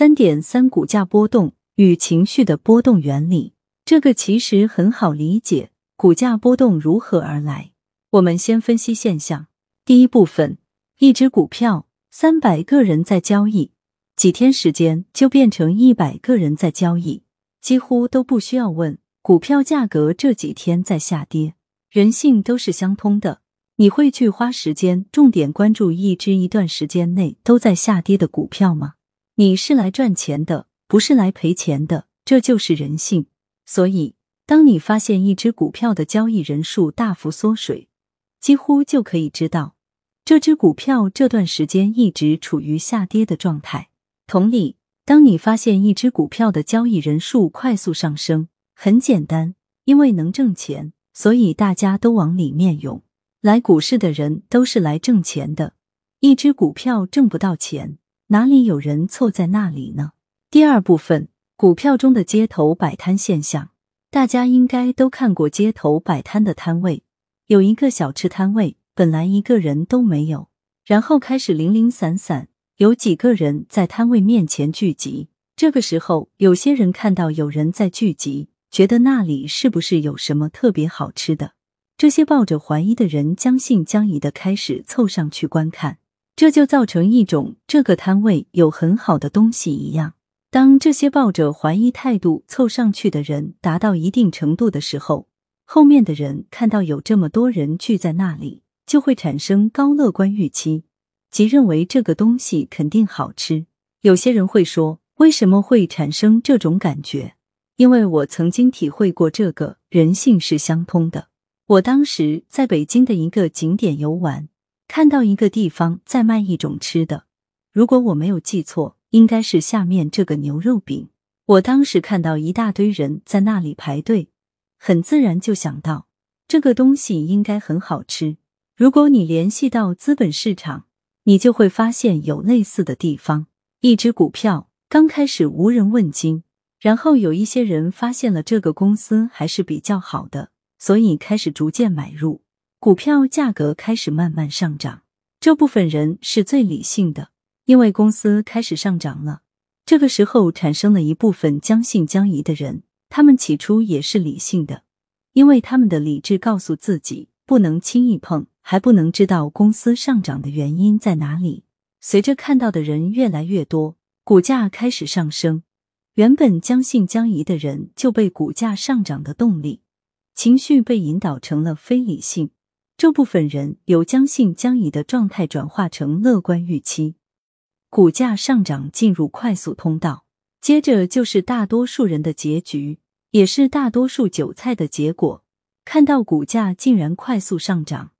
三点三，股价波动与情绪的波动原理，这个其实很好理解。股价波动如何而来？我们先分析现象。第一部分，一只股票三百个人在交易，几天时间就变成一百个人在交易，几乎都不需要问股票价格这几天在下跌。人性都是相通的，你会去花时间重点关注一只一段时间内都在下跌的股票吗？你是来赚钱的，不是来赔钱的，这就是人性。所以。当你发现一只股票的交易人数大幅缩水，几乎就可以知道这只股票这段时间一直处于下跌的状态。同理，当你发现一只股票的交易人数快速上升，很简单，因为能挣钱，所以大家都往里面涌。来股市的人都是来挣钱的，一只股票挣不到钱，哪里有人凑在那里呢？第二部分，股票中的街头摆摊现象。大家应该都看过街头摆摊的摊位，有一个小吃摊位，本来一个人都没有，然后开始零零散散有几个人在摊位面前聚集。这个时候，有些人看到有人在聚集，觉得那里是不是有什么特别好吃的？这些抱着怀疑的人将信将疑的开始凑上去观看，这就造成一种这个摊位有很好的东西一样。当这些抱着怀疑态度凑上去的人达到一定程度的时候，后面的人看到有这么多人聚在那里，就会产生高乐观预期，即认为这个东西肯定好吃。有些人会说，为什么会产生这种感觉？因为我曾经体会过，这个人性是相通的。我当时在北京的一个景点游玩，看到一个地方在卖一种吃的，如果我没有记错。应该是下面这个牛肉饼。我当时看到一大堆人在那里排队，很自然就想到这个东西应该很好吃。如果你联系到资本市场，你就会发现有类似的地方。一只股票刚开始无人问津，然后有一些人发现了这个公司还是比较好的，所以开始逐渐买入，股票价格开始慢慢上涨。这部分人是最理性的。因为公司开始上涨了，这个时候产生了一部分将信将疑的人。他们起初也是理性的，因为他们的理智告诉自己不能轻易碰，还不能知道公司上涨的原因在哪里。随着看到的人越来越多，股价开始上升，原本将信将疑的人就被股价上涨的动力，情绪被引导成了非理性。这部分人由将信将疑的状态转化成乐观预期。股价上涨进入快速通道，接着就是大多数人的结局，也是大多数韭菜的结果。看到股价竟然快速上涨，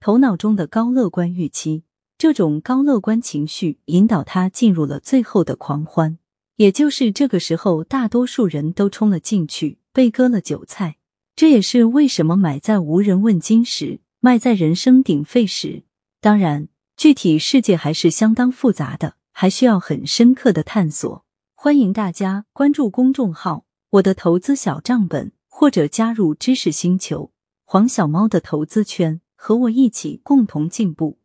头脑中的高乐观预期，这种高乐观情绪引导他进入了最后的狂欢，也就是这个时候，大多数人都冲了进去，被割了韭菜。这也是为什么买在无人问津时，卖在人声鼎沸时。当然，具体世界还是相当复杂的。还需要很深刻的探索。欢迎大家关注公众号“我的投资小账本”，或者加入知识星球黄小猫的投资圈，和我一起共同进步。